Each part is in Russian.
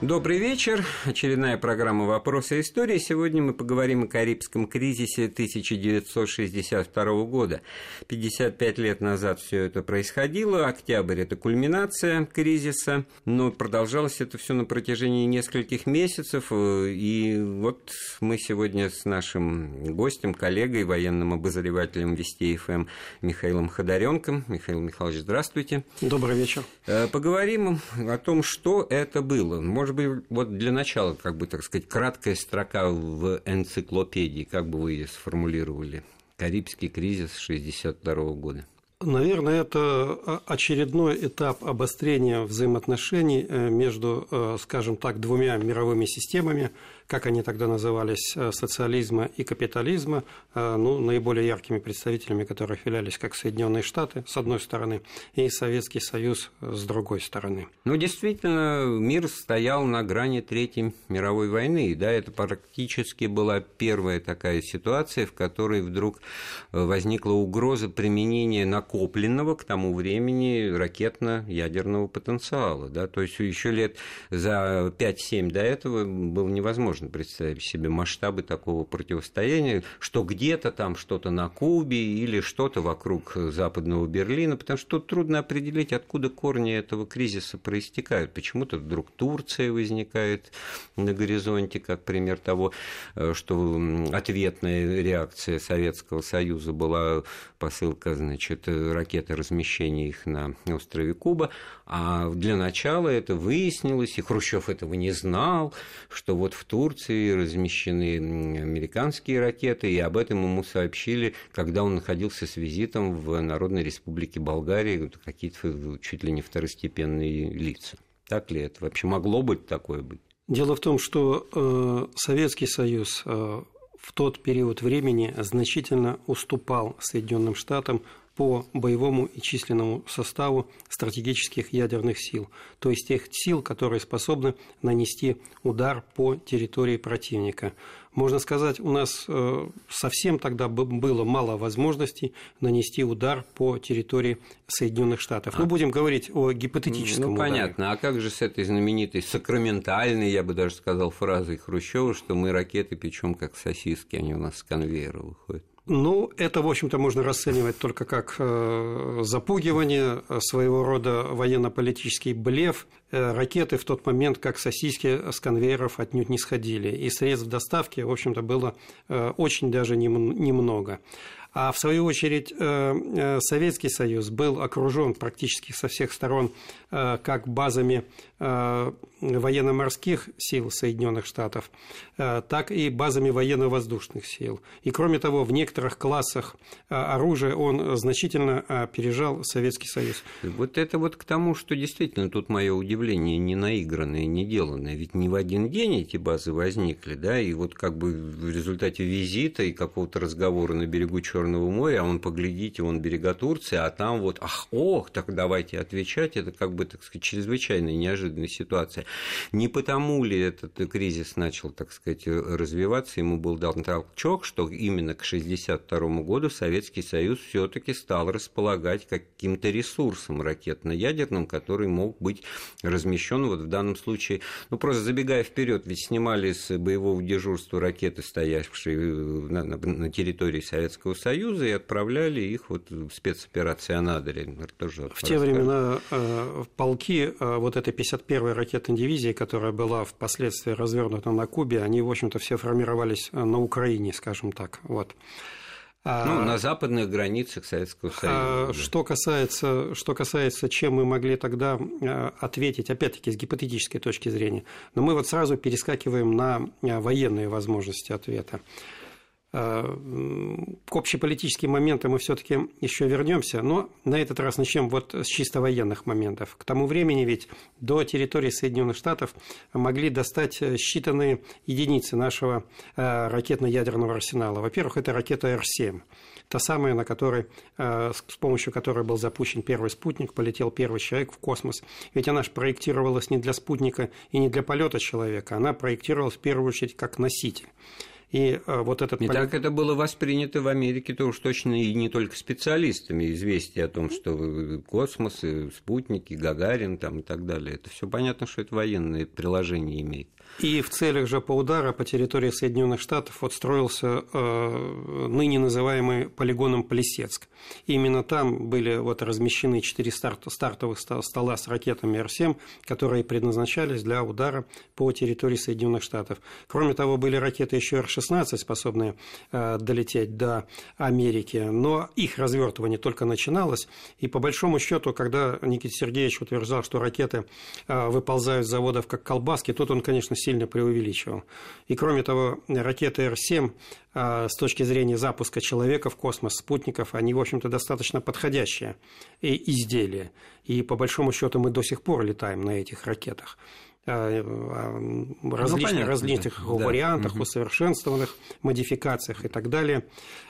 Добрый вечер. Очередная программа «Вопросы истории». Сегодня мы поговорим о Карибском кризисе 1962 года. 55 лет назад все это происходило. Октябрь – это кульминация кризиса. Но продолжалось это все на протяжении нескольких месяцев. И вот мы сегодня с нашим гостем, коллегой, военным обозревателем Вести ФМ Михаилом Ходоренком. Михаил Михайлович, здравствуйте. Добрый вечер. Э, поговорим о том, что это было. Может может быть, вот для начала, как бы, так сказать, краткая строка в энциклопедии, как бы вы ее сформулировали? Карибский кризис 1962 года. Наверное, это очередной этап обострения взаимоотношений э, между, э, скажем так, двумя мировыми системами – как они тогда назывались, э, социализма и капитализма, э, ну, наиболее яркими представителями которых являлись как Соединенные Штаты, с одной стороны, и Советский Союз с другой стороны. Ну, действительно, мир стоял на грани Третьей мировой войны, да, это практически была первая такая ситуация, в которой вдруг э, возникла угроза применения накопленного к тому времени ракетно-ядерного потенциала, да, то есть еще лет за 5-7 до этого было невозможно невозможно представить себе масштабы такого противостояния, что где-то там что-то на Кубе или что-то вокруг западного Берлина, потому что тут трудно определить, откуда корни этого кризиса проистекают. Почему-то вдруг Турция возникает на горизонте, как пример того, э, что ответная реакция Советского Союза была посылка, значит, ракеты размещения их на острове Куба, а для начала это выяснилось, и Хрущев этого не знал, что вот в Турции Турции размещены американские ракеты, и об этом ему сообщили, когда он находился с визитом в Народной Республике Болгарии, какие-то чуть ли не второстепенные лица. Так ли это? Вообще могло быть такое быть? Дело в том, что э, Советский Союз э, в тот период времени значительно уступал Соединенным Штатам по боевому и численному составу стратегических ядерных сил, то есть тех сил, которые способны нанести удар по территории противника. Можно сказать, у нас э, совсем тогда было мало возможностей нанести удар по территории Соединенных Штатов. А. Ну, будем говорить о гипотетическом Ну, ударе. понятно. А как же с этой знаменитой сакраментальной, я бы даже сказал, фразой Хрущева, что мы ракеты печем как сосиски, они у нас с конвейера выходят? Ну, это, в общем-то, можно расценивать только как э, запугивание, э, своего рода военно-политический блеф. Э, ракеты в тот момент, как сосиски с конвейеров, отнюдь не сходили. И средств доставки, в общем-то, было очень даже немного. А в свою очередь э, э, Советский Союз был окружен практически со всех сторон э, как базами военно-морских сил Соединенных Штатов, так и базами военно-воздушных сил. И кроме того, в некоторых классах оружия он значительно опережал Советский Союз. Вот это вот к тому, что действительно тут мое удивление не наигранное, не деланное. Ведь не в один день эти базы возникли, да, и вот как бы в результате визита и какого-то разговора на берегу Черного Черного моря, а он, поглядите, он берега Турции, а там вот, ах, ох, так давайте отвечать, это как бы, так сказать, чрезвычайная неожиданная ситуация. Не потому ли этот кризис начал, так сказать, развиваться, ему был дан толчок, что именно к 1962 году Советский Союз все таки стал располагать каким-то ресурсом ракетно-ядерным, который мог быть размещен вот в данном случае, ну, просто забегая вперед, ведь снимали с боевого дежурства ракеты, стоявшие на, на территории Советского Союза, Союза и отправляли их вот в спецоперации Анадырь. Тоже в те времена э, полки э, вот этой 51-й ракетной дивизии, которая была впоследствии развернута на Кубе, они, в общем-то, все формировались э, на Украине, скажем так. Вот. А, ну, на западных границах Советского а, Союза. Что касается, что касается, чем мы могли тогда ответить, опять-таки, с гипотетической точки зрения, но мы вот сразу перескакиваем на военные возможности ответа. Э, к общеполитическим моментам мы все-таки еще вернемся, но на этот раз начнем вот с чисто военных моментов. К тому времени ведь до территории Соединенных Штатов могли достать считанные единицы нашего э, ракетно-ядерного арсенала. Во-первых, это ракета Р-7, та самая, на которой, э, с помощью которой был запущен первый спутник, полетел первый человек в космос. Ведь она же проектировалась не для спутника и не для полета человека, она проектировалась в первую очередь как носитель. И вот этот... Не так это было воспринято в Америке, то уж точно и не только специалистами. Известие о том, что космос, спутники, Гагарин там, и так далее. Это все понятно, что это военное приложение имеет. И в целях же по удара по территории Соединенных Штатов вот строился э, ныне называемый полигоном Плесецк. Именно там были вот размещены четыре старт, стартовых стола с ракетами Р-7, которые предназначались для удара по территории Соединенных Штатов. Кроме того, были ракеты еще Р-16, способные э, долететь до Америки, но их развертывание только начиналось, и по большому счету, когда Никита Сергеевич утверждал, что ракеты э, выползают с заводов как колбаски, тут он, конечно, сильно преувеличивал. И кроме того, ракеты Р-7 а, с точки зрения запуска человека в космос, спутников, они, в общем-то, достаточно подходящие изделия. И по большому счету мы до сих пор летаем на этих ракетах. Э, ну, различных, ну, различных да. вариантах, да. усовершенствованных модификациях и так далее.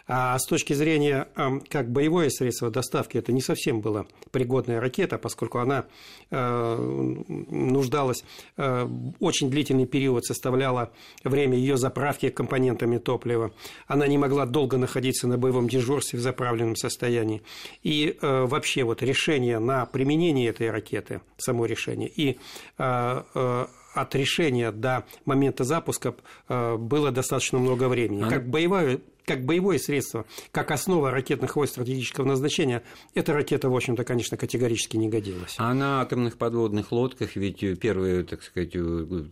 А с точки зрения как боевое средство доставки, это не совсем была пригодная ракета, поскольку она э, нуждалась, э, очень длительный период составляла время ее заправки компонентами топлива. Она не могла долго находиться на боевом дежурстве в заправленном состоянии. И вообще вот решение на применение этой ракеты, само решение, и от решения до момента запуска э, было достаточно много времени. А как боевая как боевое средство, как основа ракетных войск стратегического назначения, эта ракета, в общем-то, конечно, категорически не годилась. А на атомных подводных лодках ведь первое, так сказать,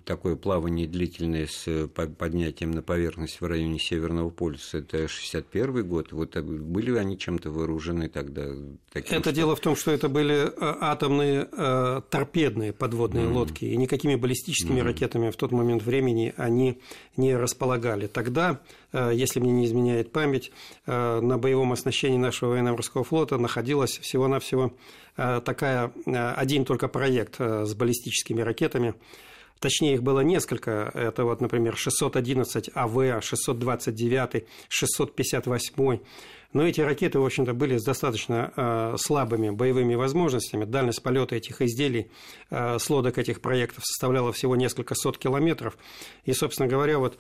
такое плавание длительное с поднятием на поверхность в районе Северного полюса, это 61 год. Вот были они чем-то вооружены тогда? Таким, это что... дело в том, что это были э, атомные э, торпедные подводные mm-hmm. лодки, и никакими баллистическими mm-hmm. ракетами в тот момент времени они не располагали. Тогда Э, если мне не изменяет память, э, на боевом оснащении нашего военно-морского флота находилась всего-навсего э, такая, один только проект с баллистическими ракетами. Точнее, их было несколько. Это вот, например, 611 АВ, 629, 658. Но эти ракеты, в общем-то, были с достаточно слабыми боевыми возможностями. Дальность полета этих изделий с лодок этих проектов составляла всего несколько сот километров. И, собственно говоря, вот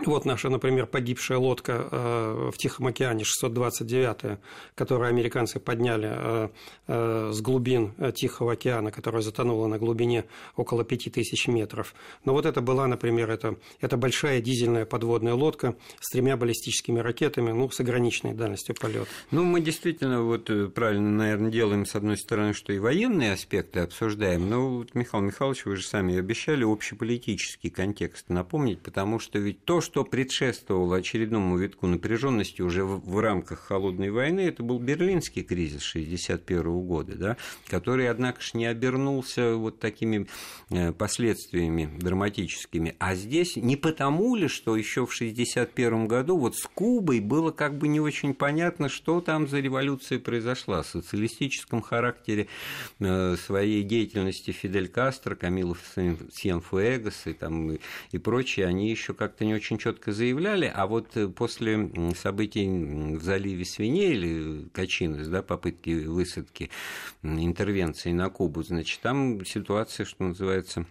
вот наша, например, погибшая лодка э, в Тихом океане 629, которую американцы подняли э, э, с глубин Тихого океана, которая затонула на глубине около 5000 метров. Но вот это была, например, это, это большая дизельная подводная лодка с тремя баллистическими ракетами, ну, с ограниченной дальностью полета. Ну, мы действительно вот правильно, наверное, делаем, с одной стороны, что и военные аспекты обсуждаем, но вот, Михаил Михайлович, вы же сами обещали общеполитический контекст напомнить, потому что ведь то, что предшествовало очередному витку напряженности уже в, в рамках холодной войны, это был берлинский кризис 1961 года, да, который, однако же, не обернулся вот такими э, последствиями драматическими. А здесь не потому ли, что еще в 1961 году вот с Кубой было как бы не очень понятно, что там за революция произошла, в социалистическом характере э, своей деятельности Фидель Кастро, Камилов Сьенфуэгас и, там, и, и прочие, они еще как-то не очень очень четко заявляли, а вот э, после событий в заливе свиней или Качинос, да, попытки высадки интервенции на Кубу, значит, там ситуация, что называется,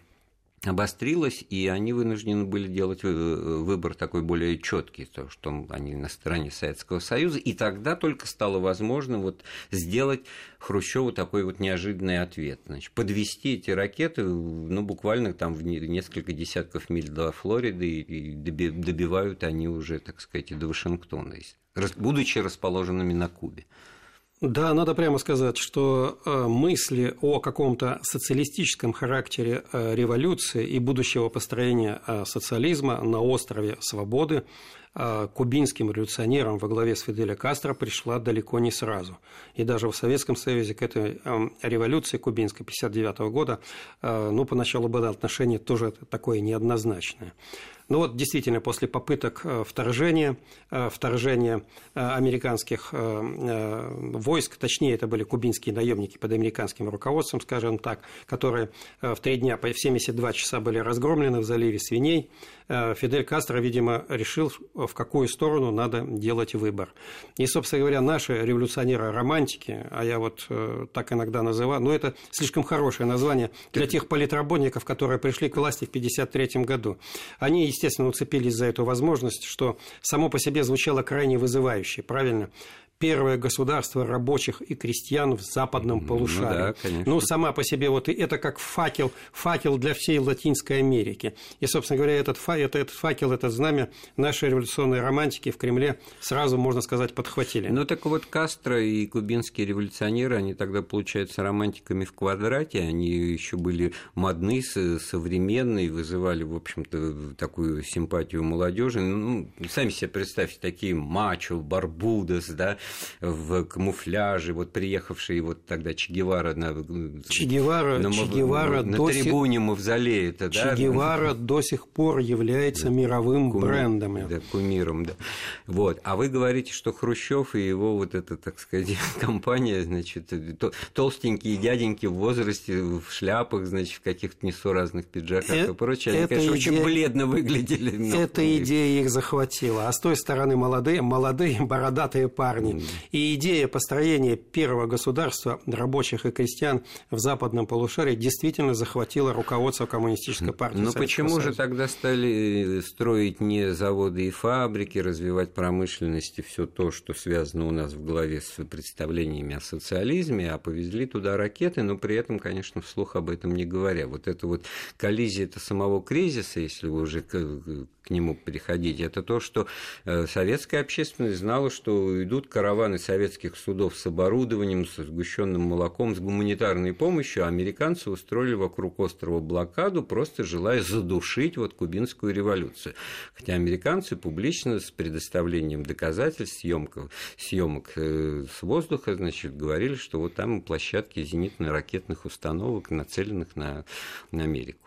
обострилась, и они вынуждены были делать э, выбор такой более четкий, то, что они на стороне Советского Союза, и тогда только стало возможно вот сделать Хрущеву такой вот неожиданный ответ, значит, подвести эти ракеты, ну, буквально там в несколько десятков миль до Флориды, и добивают они уже, так сказать, до Вашингтона, будучи расположенными на Кубе. Да, надо прямо сказать, что э, мысли о каком-то социалистическом характере э, революции и будущего построения э, социализма на острове Свободы кубинским революционерам во главе с Фиделя Кастро пришла далеко не сразу. И даже в Советском Союзе к этой революции кубинской 1959 года ну, поначалу было отношение тоже такое неоднозначное. Ну вот действительно после попыток э, вторжения, э, вторжения э, американских войск, точнее это были кубинские наемники под американским руководством, скажем так, которые в три дня, в 72 часа были разгромлены в заливе свиней, Фидель Кастро, видимо, решил, в какую сторону надо делать выбор. И, собственно говоря, наши революционеры-романтики, а я вот так иногда называю, но это слишком хорошее название для тех политработников, которые пришли к власти в 1953 году, они, естественно, уцепились за эту возможность, что само по себе звучало крайне вызывающе, правильно? Первое государство рабочих и крестьян в западном ну полушарии. Ну, да, конечно. ну сама по себе вот это как факел, факел для всей Латинской Америки. И, собственно говоря, этот, это, этот факел, это знамя нашей революционной романтики в Кремле сразу, можно сказать, подхватили. Ну так вот Кастро и кубинские революционеры, они тогда, получается, романтиками в квадрате, они еще были модны, современные, вызывали, в общем-то, такую симпатию молодежи. Ну, сами себе представьте, такие мачо, барбудос, да, в камуфляже, вот приехавший вот тогда Че Гевара на, Че Гевара, на, Че Гевара на, на трибуне сих... мавзолея. Это, Че да? Гевара до сих пор является да. мировым Кум... брендом. Да, кумиром, да. Вот. А вы говорите, что Хрущев и его вот эта, так сказать, компания, значит, толстенькие дяденьки в возрасте, в шляпах, значит, в каких-то несуразных пиджаках э- и прочее, они, конечно, идея... очень бледно выглядели. Но... Эта идея их захватила. А с той стороны молодые, молодые бородатые парни, и идея построения первого государства рабочих и крестьян в западном полушарии действительно захватила руководство коммунистической партии. Но почему Союза. же тогда стали строить не заводы и фабрики, развивать промышленность и все то, что связано у нас в голове с представлениями о социализме, а повезли туда ракеты, но при этом, конечно, вслух об этом не говоря. Вот это вот коллизия это самого кризиса, если вы уже к, нему переходите, это то, что э, советская общественность знала, что идут караваны советских судов с оборудованием, с сгущенным молоком, с гуманитарной помощью, а американцы устроили вокруг острова блокаду, просто желая задушить вот кубинскую революцию. Хотя американцы публично с предоставлением доказательств съемков, съемок э, с воздуха, значит, говорили, что вот там площадки зенитно-ракетных установок, нацеленных на, на Америку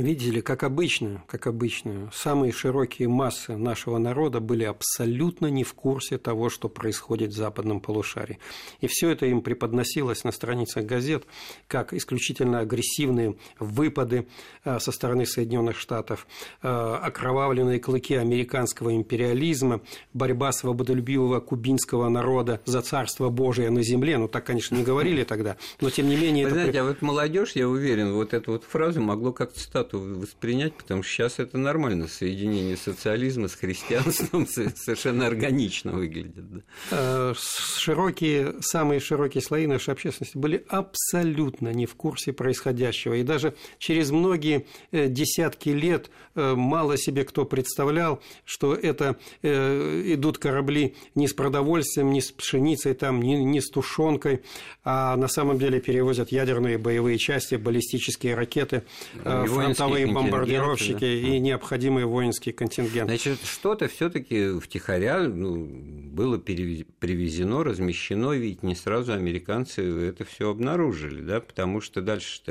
видели, как обычно, как обычно, самые широкие массы нашего народа были абсолютно не в курсе того, что происходит в западном полушарии. И все это им преподносилось на страницах газет как исключительно агрессивные выпады э, со стороны Соединенных Штатов, э, окровавленные клыки американского империализма, борьба свободолюбивого кубинского народа за царство Божие на земле. Ну, так, конечно, не говорили тогда, но тем не менее... Вы это... знаете, а вот молодежь, я уверен, вот эту вот фразу могло как-то цитату воспринять, потому что сейчас это нормально, соединение социализма с христианством совершенно органично выглядит. Да. Э, широкие, самые широкие слои нашей общественности были абсолютно не в курсе происходящего. И даже через многие э, десятки лет э, мало себе кто представлял, что это идут корабли не с продовольствием, не с пшеницей, там, не, не с тушенкой, а на самом деле перевозят ядерные боевые части, баллистические ракеты, ну, фронтовые бомбардировщики да. и необходимый воинский контингент. Значит, что-то все-таки втихаря ну, было привезено, размещено, ведь не сразу американцы это все обнаружили, да, потому что дальше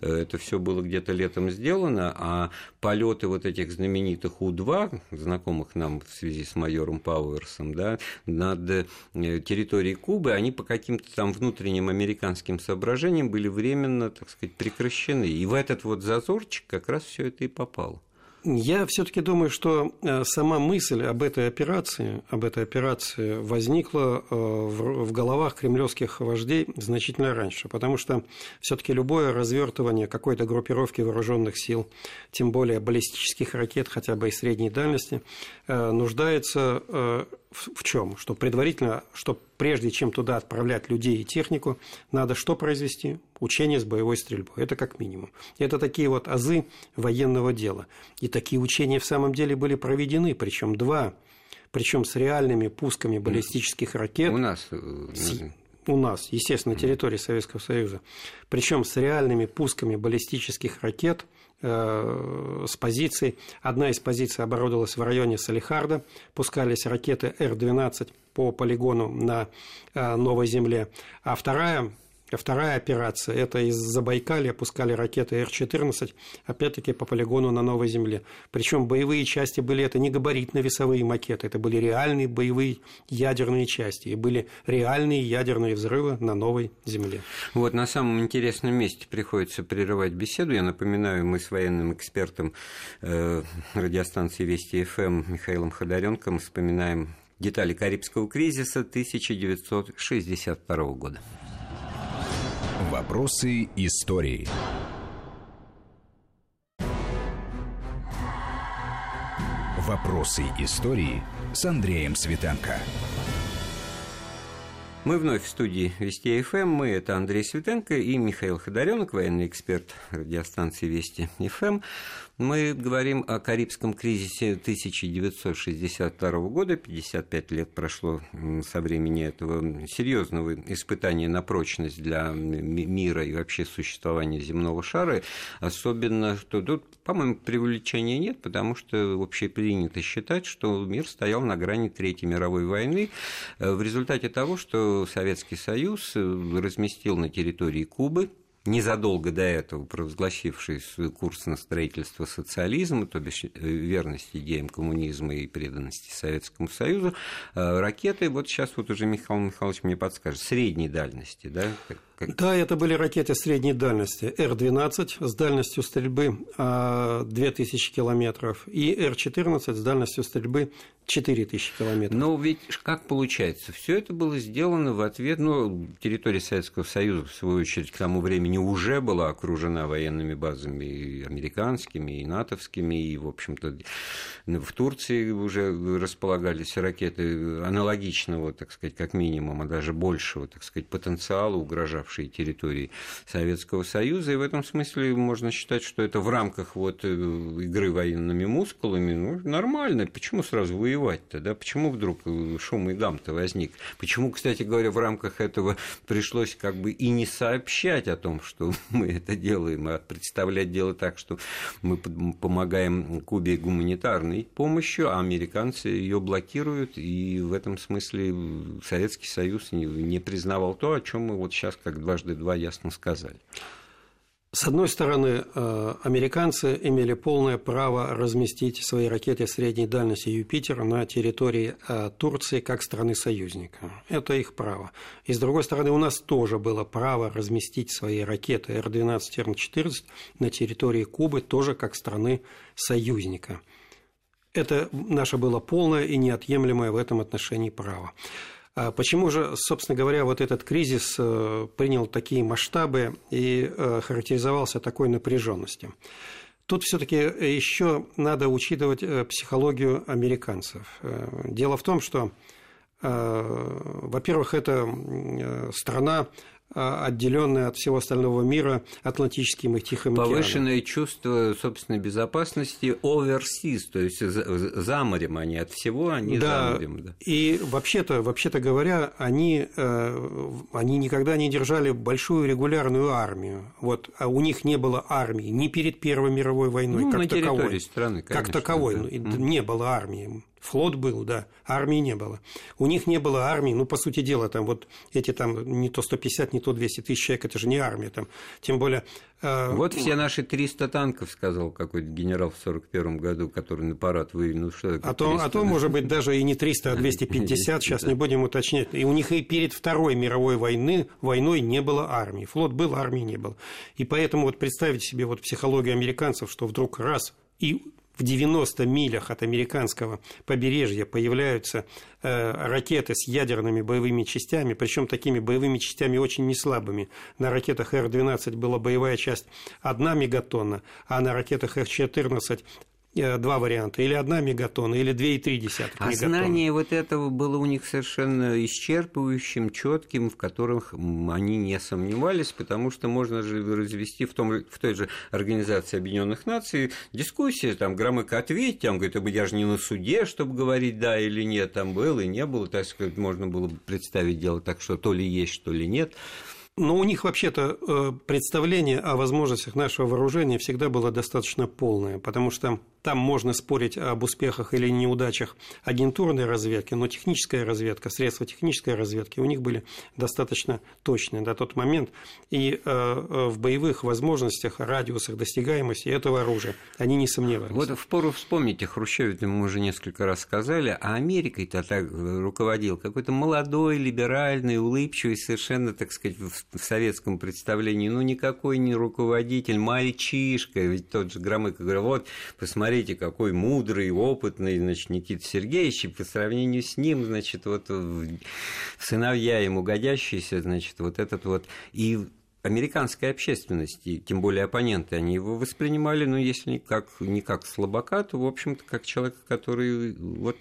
э, это все было где-то летом сделано, а полеты вот этих знаменитых У-2, знакомых нам в связи с майором Пауэрсом, да, над э, территорией Кубы, они по каким-то там внутренним американским соображениям были временно, так сказать, прекращены. И в этот вот зазорчик как раз все это и попало. Я все-таки думаю, что э, сама мысль об этой операции, об этой операции возникла э, в головах кремлевских вождей значительно раньше, потому что все-таки любое развертывание какой-то группировки вооруженных сил, тем более баллистических ракет, хотя бы и средней дальности, э, нуждается в чем? Что предварительно, что прежде чем туда отправлять людей и технику, надо что произвести? Учение с боевой стрельбой. Это как минимум. Это такие вот азы военного дела. И такие учения в самом деле были проведены, причем два, причем с реальными пусками баллистических ракет. У нас э, у нас, естественно, на территории Советского Союза, причем с реальными пусками баллистических ракет с позиций. Одна из позиций оборудовалась в районе Салихарда, пускались ракеты Р-12 по полигону на э, Новой Земле, а вторая Вторая операция – это из Забайкалья пускали ракеты Р-14, опять-таки по полигону на Новой Земле. Причем боевые части были это не габаритно-весовые макеты, это были реальные боевые ядерные части, и были реальные ядерные взрывы на Новой Земле. Вот на самом интересном месте приходится прерывать беседу. Я напоминаю, мы с военным экспертом э, радиостанции Вести ФМ Михаилом Ходоренком вспоминаем детали Карибского кризиса 1962 года. Вопросы истории. Вопросы истории с Андреем Светенко. Мы вновь в студии Вести ФМ. Мы это Андрей Светенко и Михаил Ходоренок, военный эксперт радиостанции Вести ФМ. Мы говорим о Карибском кризисе 1962 года. 55 лет прошло со времени этого серьезного испытания на прочность для мира и вообще существования земного шара. Особенно, что тут, по-моему, привлечения нет, потому что общепринято считать, что мир стоял на грани Третьей мировой войны э, в результате того, что Советский Союз э, разместил на территории Кубы незадолго до этого провозгласивший свой курс на строительство социализма, то бишь э, верность идеям коммунизма и преданности Советскому Союзу, э, ракеты, вот сейчас вот уже Михаил Михайлович мне подскажет, средней дальности, да? Как... Да, это были ракеты средней дальности Р-12 с дальностью стрельбы 2000 а, километров и Р-14 с дальностью стрельбы 4000 километров. Но ведь как получается? Все это было сделано в ответ, ну, территория Советского Союза, в свою очередь, к тому времени уже была окружена военными базами и американскими, и натовскими, и, в общем-то, в Турции уже располагались ракеты аналогичного, так сказать, как минимум, а даже большего, так сказать, потенциала, угрожавшие территории Советского Союза. И в этом смысле можно считать, что это в рамках вот э, игры военными мускулами, ну, нормально. Почему сразу воевать-то, да? Почему вдруг э, шум и гам-то возник? Почему, кстати говоря, в рамках этого пришлось как бы и не сообщать о том, что мы это делаем, а представлять дело так, что мы помогаем Кубе гуманитарной помощью, а американцы ее блокируют, и в этом смысле Советский Союз не признавал то, о чем мы вот сейчас как дважды два ясно сказали. С одной стороны, э, американцы имели полное право разместить свои ракеты средней дальности Юпитер на территории э, Турции как страны-союзника. Это их право. И с другой стороны, у нас тоже было право разместить свои ракеты Р-12 и Р-14 на территории Кубы тоже как страны-союзника. Это наше было полное и неотъемлемое в этом отношении право. А почему же, собственно говоря, вот этот кризис э, принял такие масштабы и э, характеризовался такой напряженностью? Тут все-таки еще надо учитывать э, психологию американцев. Дело в том, что, во-первых, это страна а, отделенная от всего остального мира Атлантическим и Тихим океаном. Повышенное чувство собственной безопасности overseas, то есть за морем они от всего, они да, за морем. Да. И вообще-то, вообще-то говоря, они, э, они никогда не держали большую регулярную армию. Вот, а у них не было армии ни перед Первой мировой войной, ну, как на таковой. Страны, конечно, как таковой. Да. Не было армии. Флот был, да, армии не было. У них не было армии, ну, по сути дела, там вот эти там не то 150, не то 200 тысяч человек, это же не армия там. Тем более... Э, вот все наши 300 танков, сказал какой-то генерал в 41 году, который на парад вывел. Ну, что а, то, а то, может быть, даже и не 300, а 250, сейчас не будем уточнять. И у них и перед Второй мировой войны, войной не было армии. Флот был, армии не было. И поэтому вот представить себе вот психологию американцев, что вдруг раз и в 90 милях от американского побережья появляются э, ракеты с ядерными боевыми частями, причем такими боевыми частями очень неслабыми. На ракетах Р-12 была боевая часть 1 мегатонна, а на ракетах Р-14 Э, два варианта, или одна мегатонна, или две и три десятых а знание вот этого было у них совершенно исчерпывающим, четким, в которых они не сомневались, потому что можно же развести в, том, в той же Организации Объединенных Наций дискуссии, там Громыко ответить, там говорит, я же не на суде, чтобы говорить да или нет, там был и не было, так сказать, можно было бы представить дело так, что то ли есть, что ли нет. Но у них вообще-то э, представление о возможностях нашего вооружения всегда было достаточно полное, потому что там можно спорить об успехах или неудачах агентурной разведки, но техническая разведка, средства технической разведки у них были достаточно точные на тот момент. И э, э, в боевых возможностях, радиусах достигаемости этого оружия они не сомневались. Вот впору вспомнить о Хрущеве, мы уже несколько раз сказали, а Америкой-то так руководил какой-то молодой, либеральный, улыбчивый, совершенно, так сказать, в советском представлении, ну, никакой не руководитель, мальчишка, ведь тот же Громыко говорил, вот, посмотрите, смотрите, какой мудрый, опытный, значит, Никита Сергеевич, и по сравнению с ним, значит, вот сыновья ему годящиеся, значит, вот этот вот, и американской общественности, тем более оппоненты, они его воспринимали, ну, если не как, не как слабака, то, в общем-то, как человека, который вот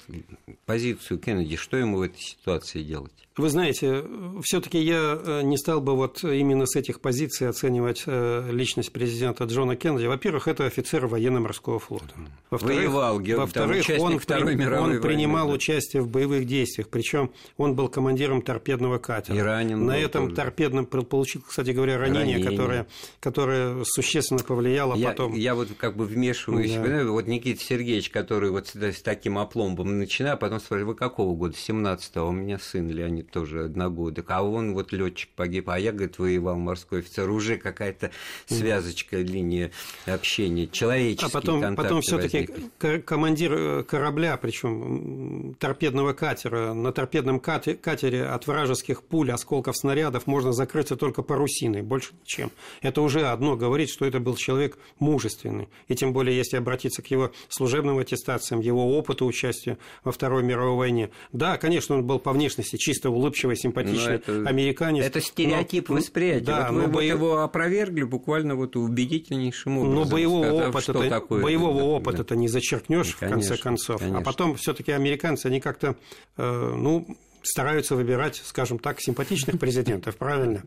позицию Кеннеди, что ему в этой ситуации делать? Вы знаете, все-таки я э, не стал бы вот именно с этих позиций оценивать э, личность президента Джона Кеннеди. Во-первых, это офицер военно-морского флота. Во-вторых, Воевал, во-вторых он, Второй мировой он принимал войны, участие в боевых действиях, причем он был командиром торпедного катера. И ранен На этом тоже. торпедном получил, кстати говоря, ранение, ранение. Которое, которое существенно повлияло я, потом. Я вот как бы вмешиваюсь. Да. Вот Никита Сергеевич, который вот с таким опломбом начинает, а потом спрашивает, вы какого года? 17-го, у меня сын Леонид тоже одногодок, а он вот летчик погиб, а я, говорит, воевал морской офицер, уже какая-то связочка, линия общения, человеческий А потом, потом все таки командир э, корабля, причем торпедного катера, на торпедном катере от вражеских пуль, осколков снарядов можно закрыться только парусиной, больше ничем. Это уже одно говорит, что это был человек мужественный. И тем более, если обратиться к его служебным аттестациям, его опыту участия во Второй мировой войне. Да, конечно, он был по внешности чисто улыбчивый, симпатичный это, американец. Это стереотип но, восприятия. Да, вот вы но боев... его опровергли буквально вот убедительнейшим образом. Но боевого сказав, опыта, что такое боевого это, опыта да. ты не зачеркнешь, в конце концов. А конечно. А потом все таки американцы, они как-то, э, ну, стараются выбирать, скажем так, симпатичных президентов, правильно?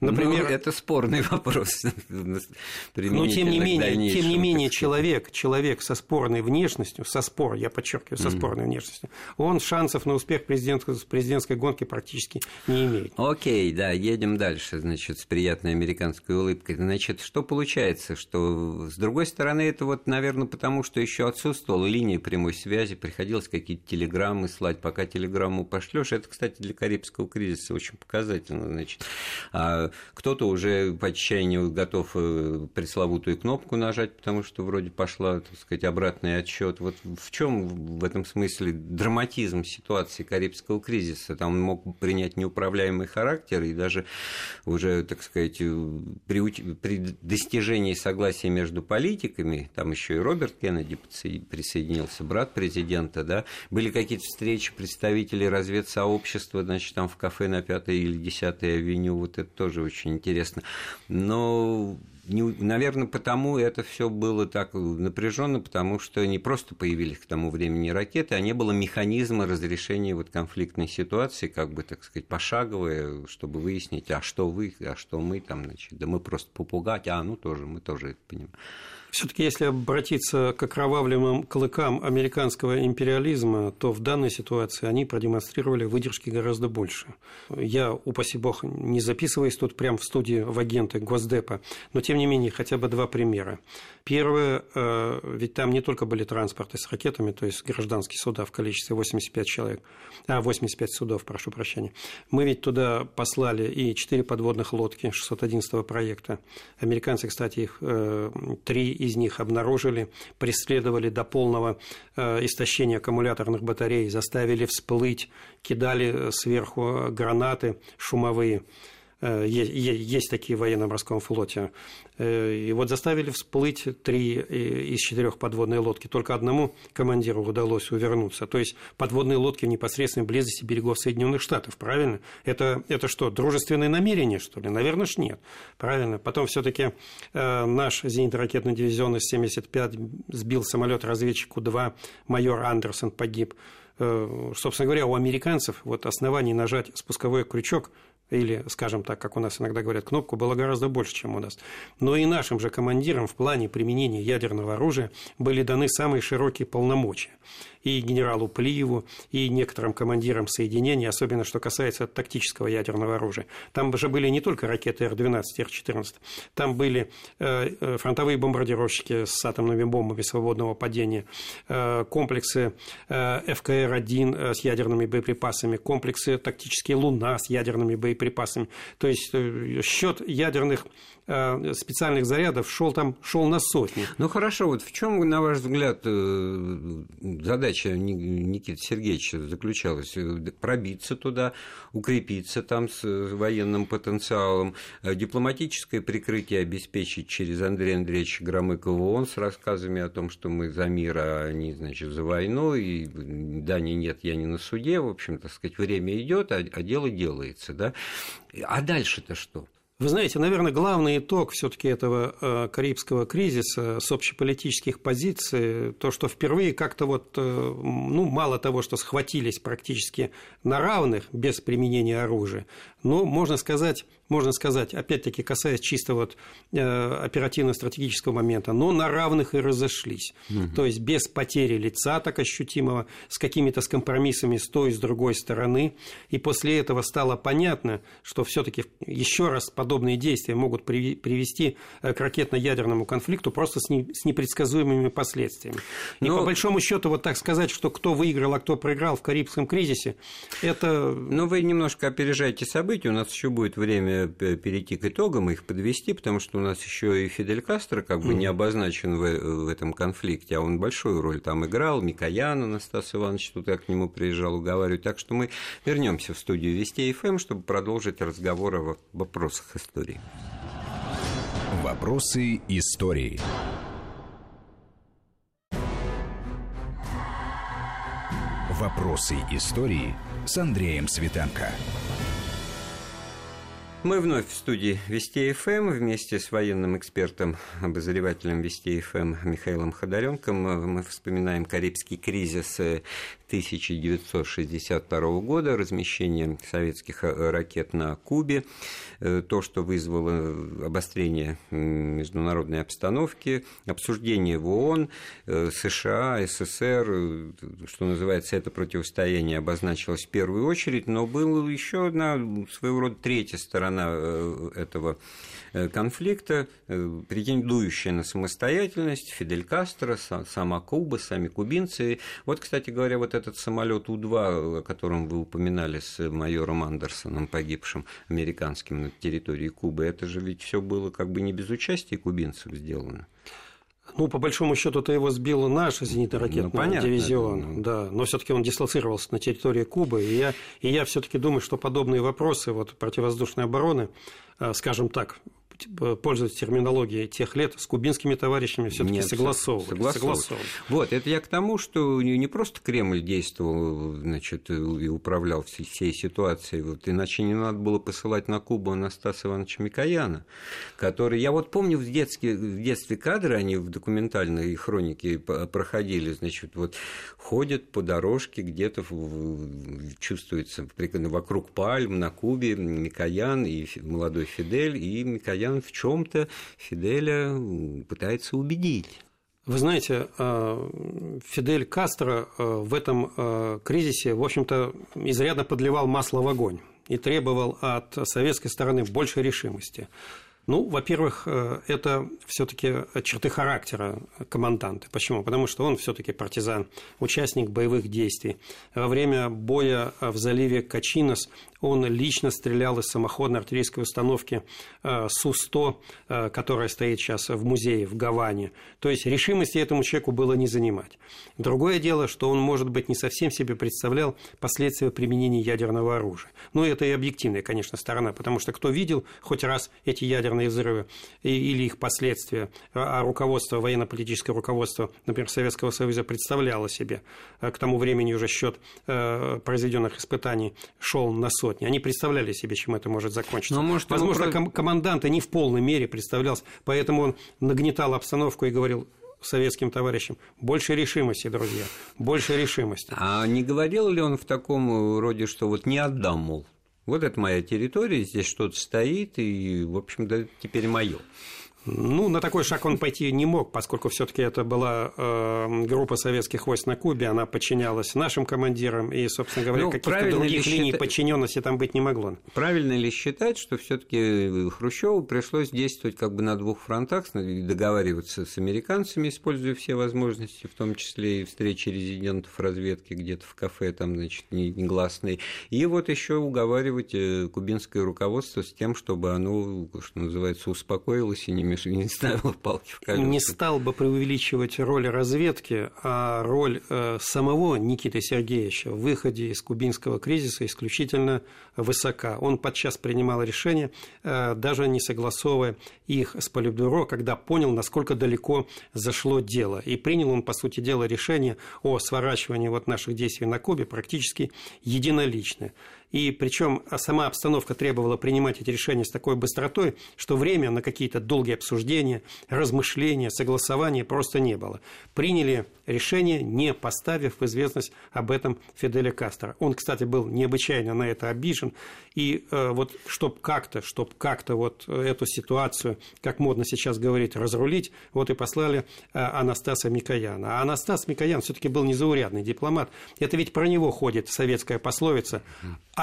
Например, ну, это спорный вопрос. Но тем не менее, тем не менее человек, человек со спорной внешностью, со спор, я подчеркиваю, со mm-hmm. спорной внешностью, он шансов на успех президентской, президентской гонки практически не имеет. Окей, да, едем дальше, значит, с приятной американской улыбкой. Значит, что получается, что с другой стороны это вот, наверное, потому что еще отсутствовала линия прямой связи, приходилось какие-то телеграммы слать, пока телеграмму пошлешь. Это, кстати, для Карибского кризиса очень показательно, значит. А кто-то уже по отчаянию готов э, пресловутую кнопку нажать, потому что вроде пошла, так сказать, обратный отсчет. Вот в чем в этом смысле драматизм ситуации Карибского кризиса? Там он мог принять неуправляемый характер, и даже уже, так сказать, при, при достижении согласия между политиками, там еще и Роберт Кеннеди присоединился, брат президента, да, были какие-то встречи представителей разведсообщества, значит, там в кафе на 5 или 10 авеню, вот это тоже очень интересно. Но наверное, потому это все было так напряженно, потому что не просто появились к тому времени ракеты, а не было механизма разрешения вот конфликтной ситуации, как бы, так сказать, пошаговое, чтобы выяснить, а что вы, а что мы там, значит, да мы просто попугать, а ну тоже, мы тоже это понимаем. Все-таки, если обратиться к окровавленным клыкам американского империализма, то в данной ситуации они продемонстрировали выдержки гораздо больше. Я, упаси бог, не записываюсь тут прямо в студии в агенты Госдепа, но тем не менее хотя бы два примера. Первое, э, ведь там не только были транспорты с ракетами, то есть гражданские суда в количестве 85 человек, а 85 судов, прошу прощения. Мы ведь туда послали и 4 подводных лодки 611 проекта. Американцы, кстати, их э, три из них обнаружили, преследовали до полного э, истощения аккумуляторных батарей, заставили всплыть, кидали сверху гранаты шумовые. Э, есть такие в военно-морском флоте. Э, и вот заставили всплыть три из четырех подводной лодки. Только одному командиру удалось увернуться. То есть подводные лодки в непосредственной близости берегов Соединенных Штатов, правильно? Это, это что, дружественные намерения, что ли? Наверное, ж нет. Правильно. Потом все-таки э, наш зенитно-ракетный дивизион С-75 сбил самолет разведчику 2 майор Андерсон погиб. Собственно говоря, у американцев вот оснований нажать спусковой крючок или, скажем так, как у нас иногда говорят, кнопку было гораздо больше, чем у нас. Но и нашим же командирам в плане применения ядерного оружия были даны самые широкие полномочия и генералу Плиеву, и некоторым командирам соединений, особенно что касается тактического ядерного оружия. Там же были не только ракеты Р-12, Р-14, там были э, э, фронтовые бомбардировщики с атомными бомбами свободного падения, э, комплексы ФКР-1 с ядерными боеприпасами, комплексы тактические «Луна» с ядерными боеприпасами. То есть счет ядерных Э, специальных зарядов шел там шел на сотни. Ну хорошо, вот в чем, на ваш взгляд, э, задача Никиты Сергеевича заключалась? Пробиться туда, укрепиться там с военным потенциалом, э, дипломатическое прикрытие обеспечить через Андрея Андреевича Громыкова ООН с рассказами о том, что мы за мир, а они, значит, за войну, и да, не нет, я не на суде, в общем, так сказать, время идет, а, а дело делается, да? А дальше-то что? Вы знаете, наверное, главный итог все-таки этого э, карибского кризиса с общеполитических позиций, то, что впервые как-то вот, э, ну, мало того, что схватились практически на равных без применения оружия, но можно сказать, можно сказать, опять-таки касаясь чисто вот э, оперативно-стратегического момента, но на равных и разошлись. Угу. То есть без потери лица так ощутимого, с какими-то с компромиссами с той и с другой стороны. И после этого стало понятно, что все-таки еще раз подобные действия могут привести э, к ракетно-ядерному конфликту просто с, не, с непредсказуемыми последствиями. Но... И по большому счету вот так сказать, что кто выиграл, а кто проиграл в Карибском кризисе, это... Но вы немножко опережаете события, у нас еще будет время перейти к итогам, их подвести, потому что у нас еще и Фидель Кастро как бы не обозначен в, в этом конфликте, а он большую роль там играл, Микоян Анастас Иванович, тут я к нему приезжал уговаривать, так что мы вернемся в студию Вести ФМ, чтобы продолжить разговор о вопросах истории. Вопросы истории. Вопросы истории с Андреем Светенко. Мы вновь в студии Вести ФМ вместе с военным экспертом, обозревателем Вести ФМ Михаилом Ходоренком. Мы вспоминаем Карибский кризис 1962 года, размещение советских э, ракет на Кубе, э, то, что вызвало обострение международной обстановки, обсуждение в ООН, э, США, СССР, что называется, это противостояние обозначилось в первую очередь, но была еще одна своего рода третья сторона этого Э, конфликта, э, претендующая на самостоятельность, Фидель Кастро, сама Куба, сами кубинцы. Вот, кстати говоря, вот этот самолет У-2, о котором вы упоминали с майором Андерсоном, погибшим американским на территории Кубы, это же ведь все было как бы не без участия кубинцев сделано. Ну, по большому счету, это его сбил наш зенитно-ракетный ну, понятно, дивизион, это, ну... да, но все-таки он дислоцировался на территории Кубы, и я, и я все-таки думаю, что подобные вопросы вот, противовоздушной обороны, э, скажем так, пользуясь терминологией тех лет, с кубинскими товарищами все-таки согласовывали. Согласовывали. согласовывали. Вот, это я к тому, что не просто Кремль действовал значит, и управлял всей ситуацией, вот, иначе не надо было посылать на Кубу Анастаса Ивановича Микояна, который, я вот помню в детстве, в детстве кадры, они в документальной хронике проходили, значит, вот ходят по дорожке, где-то чувствуется вокруг пальм на Кубе Микоян и молодой Фидель, и Микоян В чем-то Фиделя пытается убедить. Вы знаете, э, Фидель Кастро э, в этом э, кризисе, в общем-то, изрядно подливал масло в огонь и требовал от советской стороны большей решимости. Ну, во-первых, э, это все-таки черты характера команданта. Почему? Потому что он все-таки партизан, участник боевых действий. Во время боя в заливе Качинос он лично стрелял из самоходной артиллерийской установки э, Су-100, э, которая стоит сейчас в музее в Гаване. То есть решимости этому человеку было не занимать. Другое дело, что он, может быть, не совсем себе представлял последствия применения ядерного оружия. Ну, это и объективная, конечно, сторона, потому что кто видел хоть раз эти ядерные ядерные взрывы или их последствия, а, а руководство, военно-политическое руководство, например, Советского Союза представляло себе, э, к тому времени уже счет э, произведенных испытаний шел на сотни. Они представляли себе, чем это может закончиться. Но, может, Возможно, про... командант не в полной мере представлялся, поэтому он нагнетал обстановку и говорил, советским товарищам. Больше решимости, друзья, больше решимости. А не говорил ли он в таком роде, что вот не отдам, мол? Вот это моя территория, здесь что-то стоит, и, в общем-то, теперь мое. Ну, на такой шаг он пойти не мог, поскольку все-таки это была э, группа советских войск на Кубе, она подчинялась нашим командирам, и, собственно говоря, ну, каких-то других линий считать... подчиненности там быть не могло. Правильно ли считать, что все-таки Хрущеву пришлось действовать как бы на двух фронтах, договариваться с американцами, используя все возможности, в том числе и встречи резидентов разведки где-то в кафе, там, значит, негласные, и вот еще уговаривать э, кубинское руководство с тем, чтобы оно, что называется, успокоилось и не не ставил палки в колеса. Не стал бы преувеличивать роль разведки, а роль э, самого Никиты Сергеевича в выходе из кубинского кризиса исключительно высока. Он подчас принимал решения, э, даже не согласовывая их с Политбюро, когда понял, насколько далеко зашло дело. И принял он, по сути дела, решение о сворачивании вот наших действий на Кубе практически единолично. И причем сама обстановка требовала принимать эти решения с такой быстротой, что время на какие-то долгие обсуждения, размышления, согласования просто не было. Приняли решение, не поставив в известность об этом Фиделя Кастро. Он, кстати, был необычайно на это обижен. И э, вот чтобы как-то, чтобы как-то вот эту ситуацию, как модно сейчас говорить, разрулить, вот и послали э, Анастаса Микояна. А Анастас Микоян все-таки был незаурядный дипломат. Это ведь про него ходит советская пословица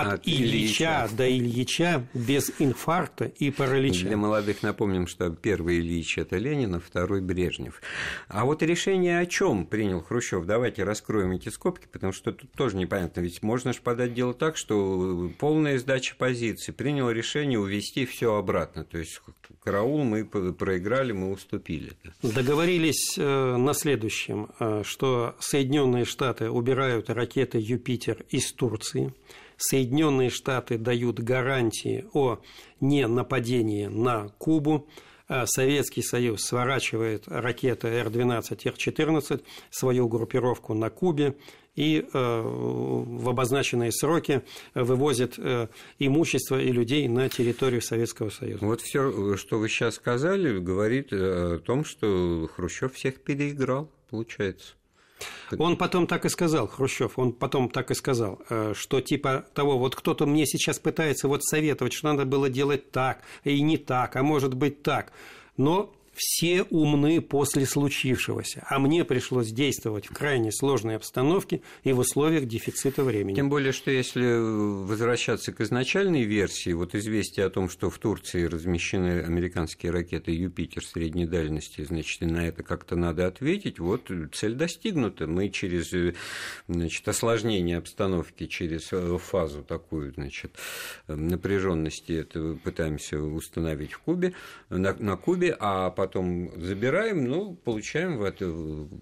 «от, от Ильича, Ильича до Ильича без инфаркта и паралича». Для молодых напомним, что первый Ильич – это Ленин, а второй – Брежнев. А вот решение о чем принял Хрущев? Давайте раскроем эти скобки, потому что тут тоже непонятно. Ведь можно же подать дело так, что полная сдача позиции. Принял решение увести все обратно. То есть караул мы проиграли, мы уступили. Договорились э, на следующем, э, что Соединенные Штаты убирают ракеты «Юпитер» из Турции. Соединенные Штаты дают гарантии о ненападении на Кубу. А Советский Союз сворачивает ракеты Р-12, Р-14, свою группировку на Кубе и э, в обозначенные сроки вывозит э, имущество и людей на территорию Советского Союза. Вот все, что вы сейчас сказали, говорит о том, что Хрущев всех переиграл, получается. Он потом так и сказал, Хрущев, он потом так и сказал, э, что типа того, вот кто-то мне сейчас пытается вот советовать, что надо было делать так, и не так, а может быть так. Но все умны после случившегося, а мне пришлось действовать в крайне сложной обстановке и в условиях дефицита времени. Тем более, что если возвращаться к изначальной версии, вот известие о том, что в Турции размещены американские ракеты «Юпитер» средней дальности, значит, и на это как-то надо ответить, вот цель достигнута. Мы через значит, осложнение обстановки, через фазу такую, значит, напряженности это пытаемся установить в Кубе, на, на Кубе, а потом забираем, ну, получаем в это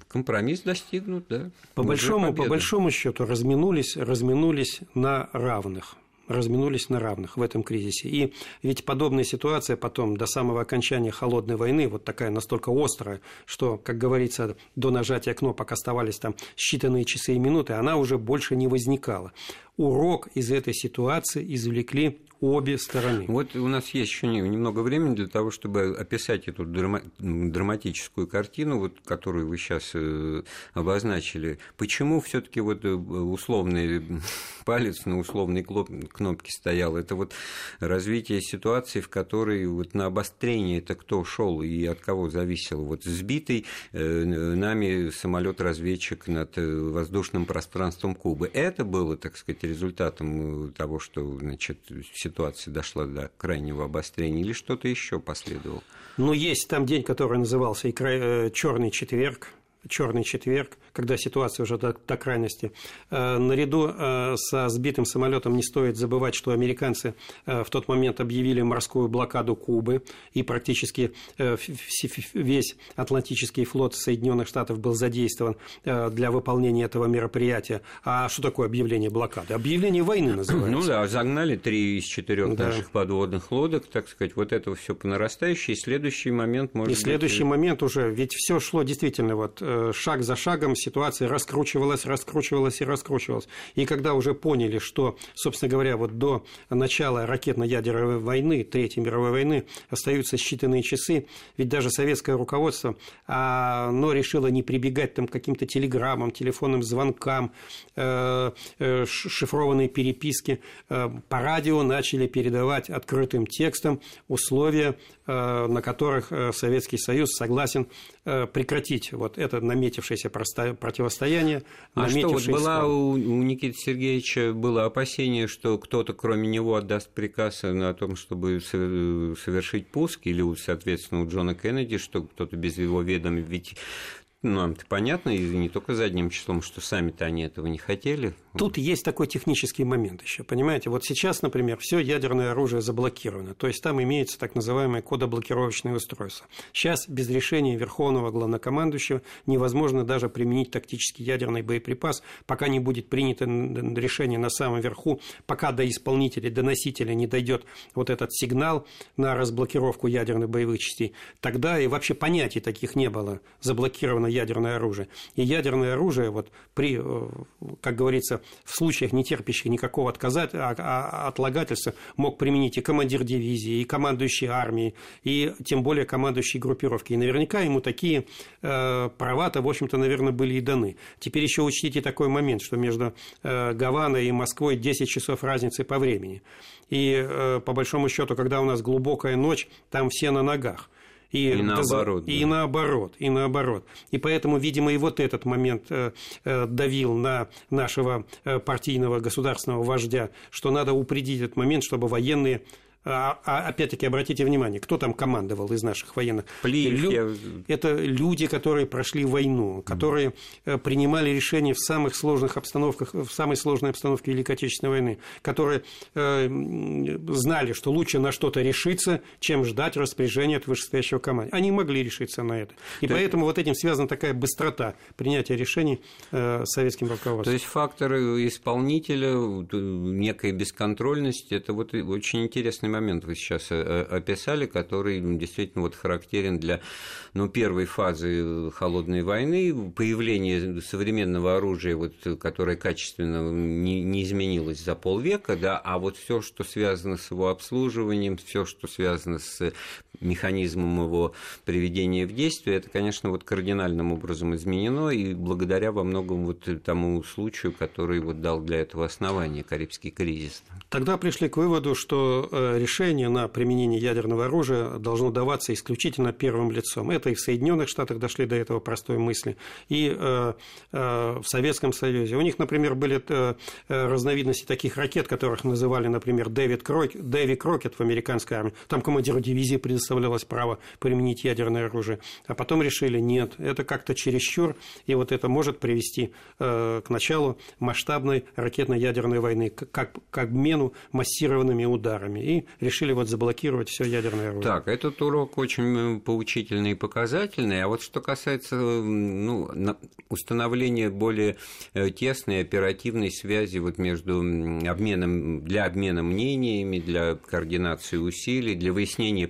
компромисс достигнут, да. По большому, по большому счету разминулись, разминулись на равных разминулись на равных в этом кризисе. И ведь подобная ситуация потом, до самого окончания холодной войны, вот такая настолько острая, что, как говорится, до нажатия кнопок оставались там считанные часы и минуты, она уже больше не возникала. Урок из этой ситуации извлекли обе стороны. Вот у нас есть еще немного времени для того, чтобы описать эту драматическую картину, вот, которую вы сейчас э, обозначили. Почему все-таки вот э, условный палец на условной кнопке стоял? Это вот развитие ситуации, в которой вот на обострение это кто шел и от кого зависело? Вот сбитый э, нами самолет-разведчик над воздушным пространством Кубы. Это было, так сказать, результатом того, что значит, ситуация дошла до крайнего обострения, или что-то еще последовало? Ну, есть там день, который назывался и э, Черный четверг, черный четверг, когда ситуация уже до, до крайности. Э, наряду э, со сбитым самолетом не стоит забывать, что американцы э, в тот момент объявили морскую блокаду Кубы, и практически весь Атлантический флот Соединенных Штатов был задействован для выполнения этого мероприятия. А что такое объявление блокады? Объявление войны называется. Ну да, загнали три из четырех да. наших подводных лодок, так сказать, вот это все по нарастающей. И следующий момент может И следующий быть... момент уже, ведь все шло действительно вот шаг за шагом ситуация раскручивалась, раскручивалась и раскручивалась. И когда уже поняли, что, собственно говоря, вот до начала ракетно-ядерной войны, Третьей мировой войны, остаются считанные часы, ведь даже советское руководство, оно решило не прибегать там, к каким-то телеграммам, телефонным звонкам, э, э, шифрованные переписки. Э, по радио начали передавать открытым текстом условия, на которых Советский Союз согласен прекратить вот это наметившееся противостояние. А что, вот была у, у Никиты Сергеевича было опасение, что кто-то кроме него отдаст приказ на том, чтобы совершить пуск, или, соответственно, у Джона Кеннеди, что кто-то без его ведома, ведь ну, это понятно, и не только задним числом, что сами-то они этого не хотели. Тут есть такой технический момент еще, понимаете? Вот сейчас, например, все ядерное оружие заблокировано, то есть там имеется так называемое кодоблокировочное устройство. Сейчас без решения Верховного Главнокомандующего невозможно даже применить тактический ядерный боеприпас, пока не будет принято решение на самом верху, пока до исполнителя, до носителя не дойдет вот этот сигнал на разблокировку ядерных боевых частей. Тогда и вообще понятий таких не было. Заблокировано ядерное оружие. И ядерное оружие вот при, э, как говорится, в случаях, не терпящих никакого отказать, а, а, отлагательства, мог применить и командир дивизии, и командующий армией, и тем более командующий группировки. И наверняка ему такие э, права-то, в общем-то, наверное, были и даны. Теперь еще учтите такой момент, что между э, Гаваной и Москвой 10 часов разницы по времени. И э, по большому счету, когда у нас глубокая ночь, там все на ногах. И, и наоборот. И да. наоборот, и наоборот. И поэтому, видимо, и вот этот момент э, э, давил на нашего партийного государственного вождя, что надо упредить этот момент, чтобы военные а, а опять-таки, обратите внимание, кто там командовал из наших военных? Плиев, Лю... я... Это люди, которые прошли войну, которые mm. принимали решения в самых сложных обстановках, в самой сложной обстановке Великой Отечественной войны, которые э, знали, что лучше на что-то решиться, чем ждать распоряжения от вышестоящего команды. Они могли решиться на это. И То поэтому вот этим связана такая быстрота принятия решений э, советским руководством. То есть фактор исполнителя, некая бесконтрольность, это вот очень интересный момент вы сейчас э, э, описали, который действительно вот характерен для ну, первой фазы холодной войны, появление современного оружия, вот, которое качественно не, не изменилось за полвека, да, а вот все, что связано с его обслуживанием, все, что связано с механизмом его приведения в действие, это, конечно, вот кардинальным образом изменено, и благодаря во многом вот тому случаю, который вот дал для этого основание Карибский кризис. Тогда пришли к выводу, что э, решение на применение ядерного оружия должно даваться исключительно первым лицом. Это и в Соединенных Штатах дошли до этого простой мысли, и э, э, в Советском Союзе. У них, например, были разновидности таких ракет, которых называли, например, Дэвид Крок, Дэви Крокет в американской армии. Там командиру дивизии предоставлялось право применить ядерное оружие. А потом решили, нет, это как-то чересчур, и вот это может привести к началу масштабной ракетно-ядерной войны, как, как обмену массированными ударами. И решили вот заблокировать все ядерное оружие. Так, этот урок очень поучительный и показательный. А вот что касается ну, установления более э, тесной оперативной связи вот между обменом, для обмена мнениями, для координации усилий, для выяснения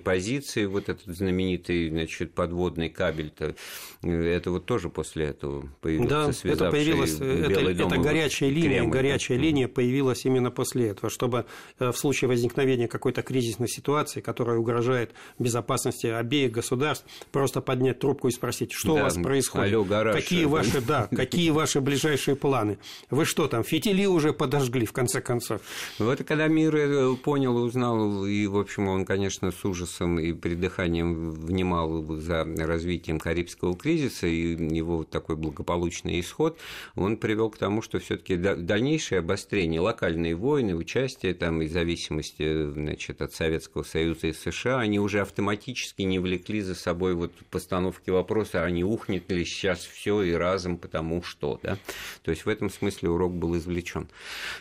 позиции, вот этот знаменитый значит, подводный кабель-то, э, это вот тоже после этого появился Да, это появилась, это, это горячая линия, Кремль, горячая да? линия появилась именно после этого, чтобы э, в случае возникновения какой-то кризисной ситуации, которая угрожает безопасности обеих государств, просто поднять трубку и спросить, что да, у вас происходит, алло, гараж, какие ваши, да, какие ваши ближайшие планы, вы что там, фитили уже подожгли в конце концов. Вот когда мир э, понял, узнал, и, в общем, он, конечно, с ужасом и придыханием внимал за развитием Карибского кризиса и его такой благополучный исход, он привел к тому, что все-таки дальнейшее обострение, локальные войны, участие там и зависимости значит, от Советского Союза и США, они уже автоматически не влекли за собой вот постановки вопроса, а не ухнет ли сейчас все и разом, потому что, да. То есть в этом смысле урок был извлечен.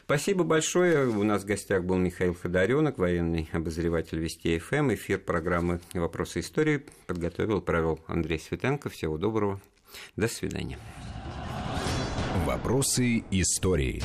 Спасибо большое. У нас в гостях был Михаил Ходоренок, военный обозреватель Вести ФМ. Эфир программы «Вопросы истории» подготовил, провел Андрей Светенко. Всего доброго. До свидания. Вопросы истории.